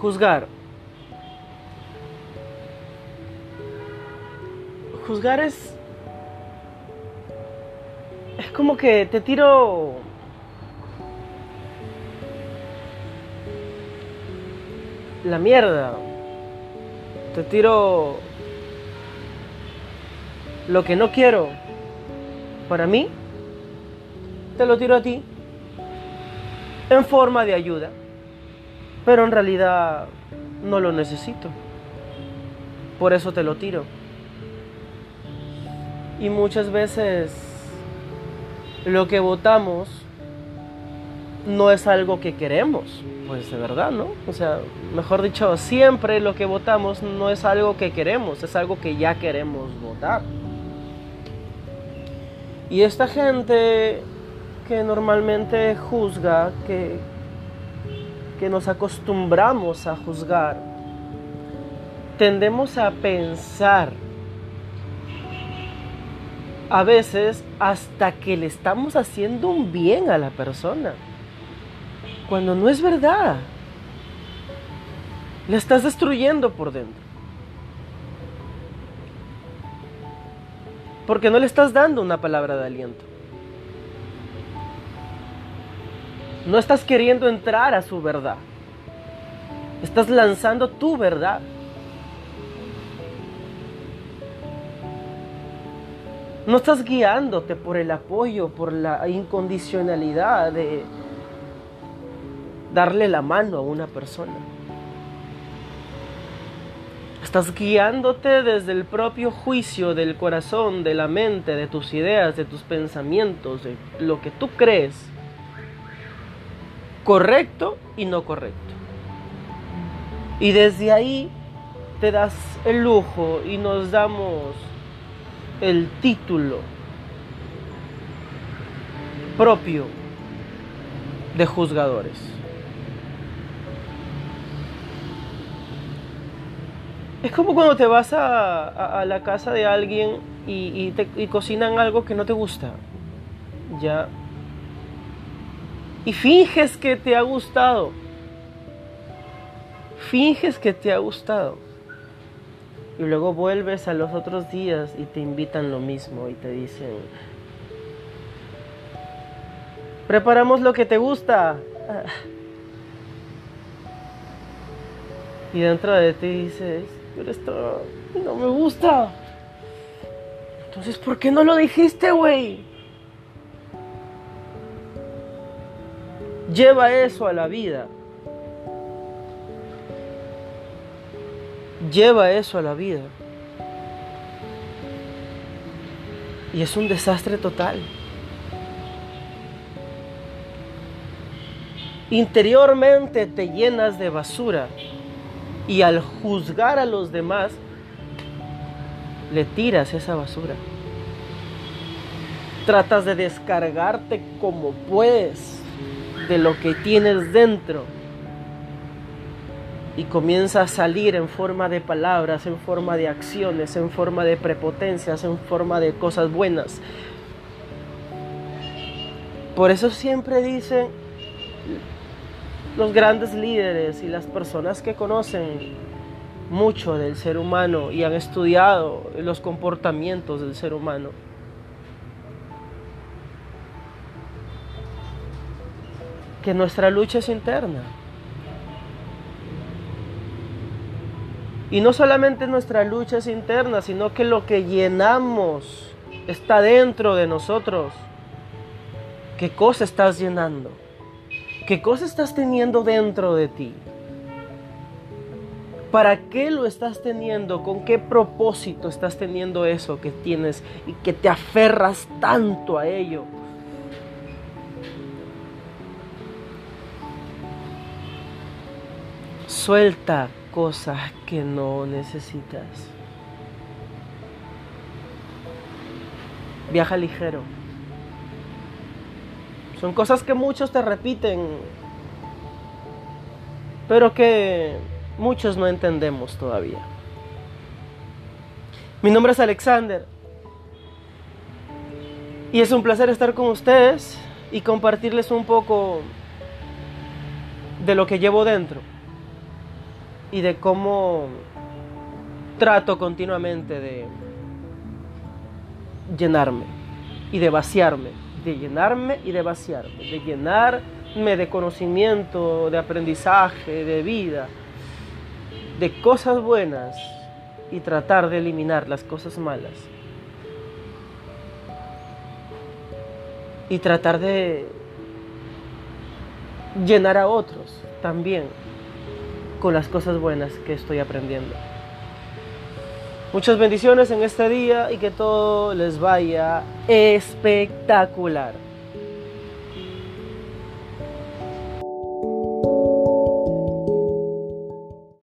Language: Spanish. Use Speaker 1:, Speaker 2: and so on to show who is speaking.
Speaker 1: Juzgar. Juzgar es... Es como que te tiro... La mierda. Te tiro... Lo que no quiero. Para mí. Te lo tiro a ti. En forma de ayuda pero en realidad no lo necesito. Por eso te lo tiro. Y muchas veces lo que votamos no es algo que queremos, pues de verdad, ¿no? O sea, mejor dicho, siempre lo que votamos no es algo que queremos, es algo que ya queremos votar. Y esta gente que normalmente juzga, que, que nos acostumbramos a juzgar, tendemos a pensar a veces hasta que le estamos haciendo un bien a la persona, cuando no es verdad. Le estás destruyendo por dentro. Porque no le estás dando una palabra de aliento. No estás queriendo entrar a su verdad. Estás lanzando tu verdad. No estás guiándote por el apoyo, por la incondicionalidad de darle la mano a una persona. Estás guiándote desde el propio juicio del corazón, de la mente, de tus ideas, de tus pensamientos, de lo que tú crees correcto y no correcto. Y desde ahí te das el lujo y nos damos el título propio de juzgadores. Es como cuando te vas a, la casa de alguien y, y cocinan algo que no te gusta. Ya y finges que te ha gustado. Finges que te ha gustado. Y luego vuelves a los otros días y te invitan lo mismo y te dicen, preparamos lo que te gusta. Y dentro de ti dices, pero esto no me gusta. Entonces, ¿por qué no lo dijiste, güey? Lleva eso a la vida. Lleva eso a la vida. Y es un desastre total. Interiormente te llenas de basura y al juzgar a los demás le tiras esa basura. Tratas de descargarte como puedes de lo que tienes dentro y comienza a salir en forma de palabras, en forma de acciones, en forma de prepotencias, en forma de cosas buenas. Por eso siempre dicen los grandes líderes y las personas que conocen mucho del ser humano y han estudiado los comportamientos del ser humano que nuestra lucha es interna. Y no solamente nuestra lucha es interna, sino que lo que llenamos está dentro de nosotros. ¿Qué cosa estás llenando? ¿Qué cosa estás teniendo dentro de ti? ¿Para qué lo estás teniendo? ¿Con qué propósito estás teniendo eso que tienes y que te aferras tanto a ello? Suelta cosas que no necesitas. Viaja ligero. Son cosas que muchos te repiten, pero que muchos no entendemos todavía. Mi nombre es Alexander y es un placer estar con ustedes y compartirles un poco de lo que llevo dentro. Y de cómo trato continuamente de llenarme y de vaciarme, de llenarme y de vaciarme, de llenarme de conocimiento, de aprendizaje, de vida, de cosas buenas y tratar de eliminar las cosas malas. Y tratar de llenar a otros también con las cosas buenas que estoy aprendiendo. Muchas bendiciones en este día y que todo les vaya espectacular.